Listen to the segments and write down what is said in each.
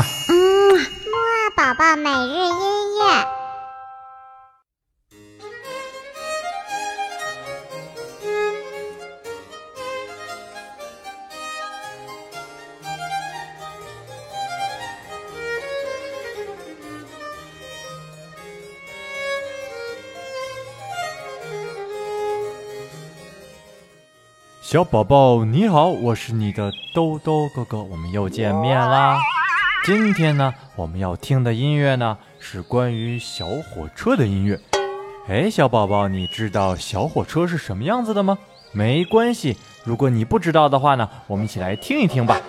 嗯木二宝宝每日音乐。小宝宝你好，我是你的兜兜哥哥，我们又见面啦。今天呢，我们要听的音乐呢是关于小火车的音乐。哎，小宝宝，你知道小火车是什么样子的吗？没关系，如果你不知道的话呢，我们一起来听一听吧。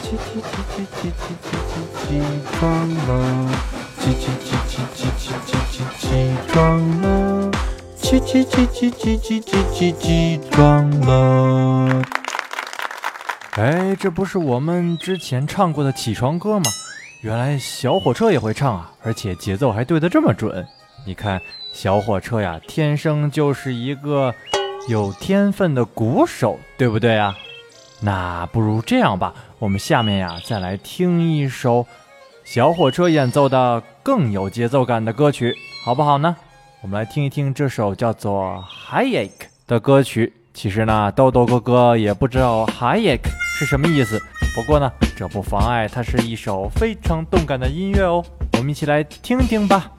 起起起起起起起起床了！起起起起起起起起起床了！起起起起起起起起床了！哎，这不是我们之前唱过的起床歌吗？原来小火车也会唱啊，而且节奏还对得这么准。你看，小火车呀，天生就是一个有天分的鼓手，对不对啊？那不如这样吧，我们下面呀再来听一首小火车演奏的更有节奏感的歌曲，好不好呢？我们来听一听这首叫做《Hayek》的歌曲。其实呢，豆豆哥哥也不知道 Hayek 是什么意思，不过呢，这不妨碍它是一首非常动感的音乐哦。我们一起来听听吧。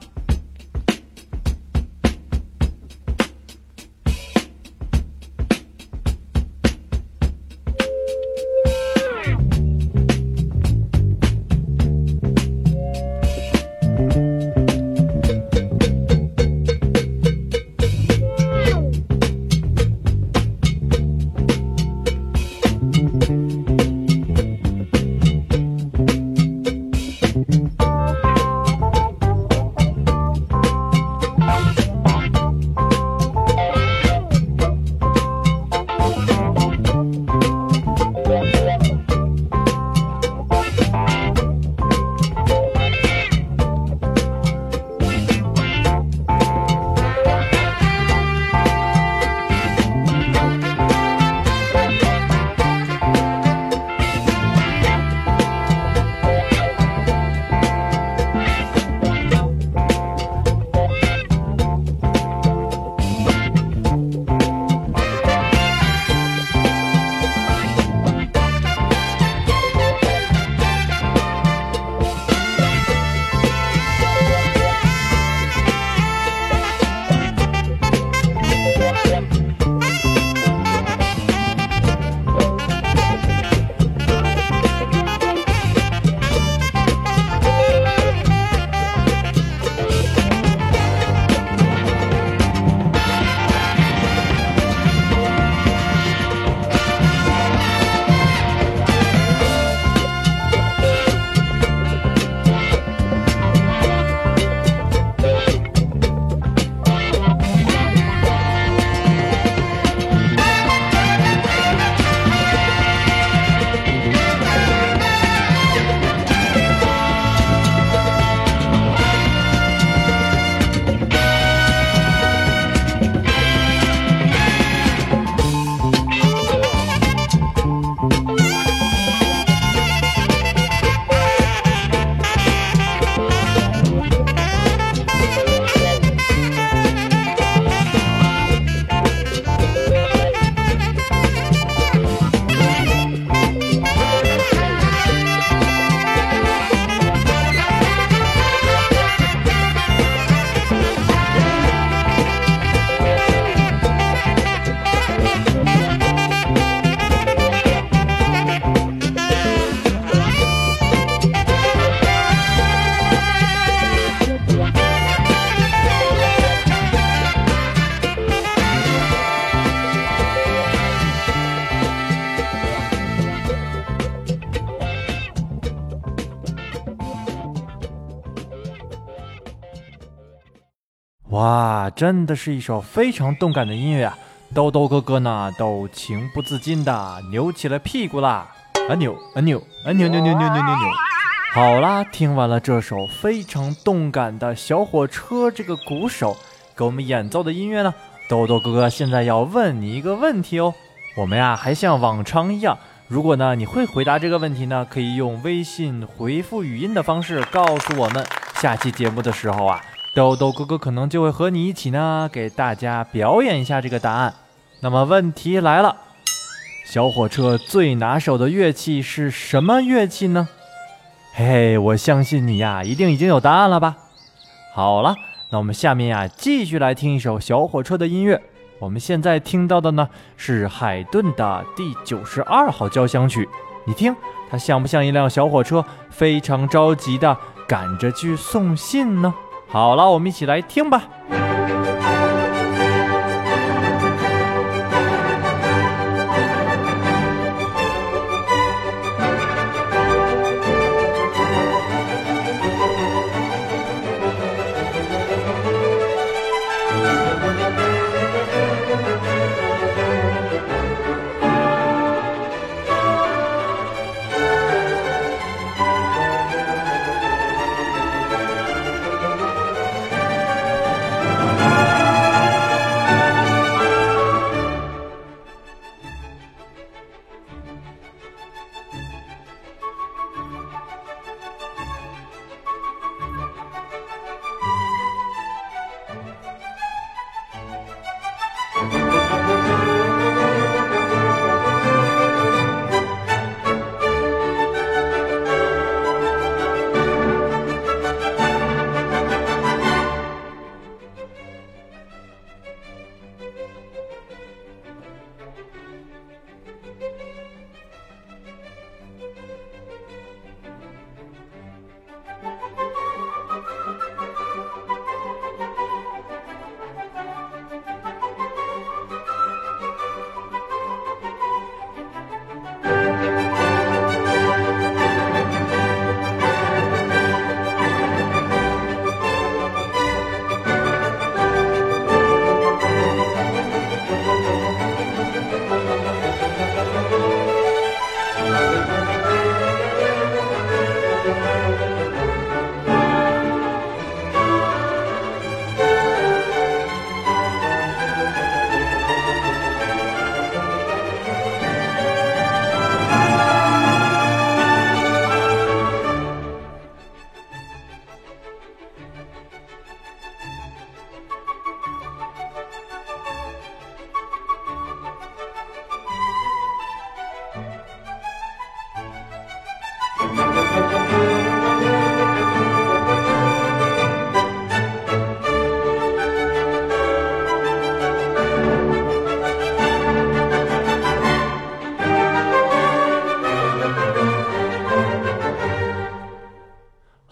啊，真的是一首非常动感的音乐啊！豆豆哥哥呢，都情不自禁的扭起了屁股啦，啊扭啊扭啊扭扭扭扭扭扭扭。好啦，听完了这首非常动感的小火车这个鼓手，给我们演奏的音乐呢？豆豆哥哥现在要问你一个问题哦。我们呀还像往常一样，如果呢你会回答这个问题呢，可以用微信回复语音的方式告诉我们。下期节目的时候啊，豆豆哥哥可能就会和你一起呢，给大家表演一下这个答案。那么问题来了，小火车最拿手的乐器是什么乐器呢？嘿嘿，我相信你呀，一定已经有答案了吧？好了，那我们下面呀，继续来听一首小火车的音乐。我们现在听到的呢，是海顿的第九十二号交响曲。你听，它像不像一辆小火车，非常着急的赶着去送信呢？好了，我们一起来听吧。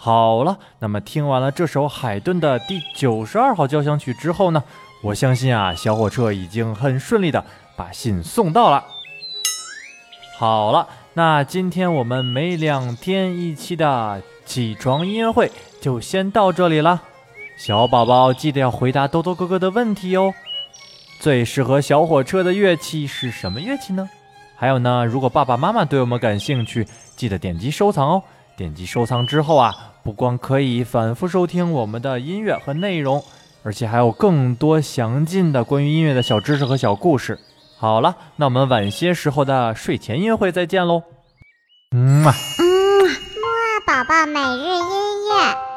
好了，那么听完了这首海顿的第九十二号交响曲之后呢，我相信啊，小火车已经很顺利的把信送到了。好了，那今天我们每两天一期的起床音乐会就先到这里了。小宝宝记得要回答豆豆哥哥的问题哦。最适合小火车的乐器是什么乐器呢？还有呢，如果爸爸妈妈对我们感兴趣，记得点击收藏哦。点击收藏之后啊，不光可以反复收听我们的音乐和内容，而且还有更多详尽的关于音乐的小知识和小故事。好了，那我们晚些时候的睡前音乐会再见喽。嗯啊，嗯，木啊宝宝每日音乐。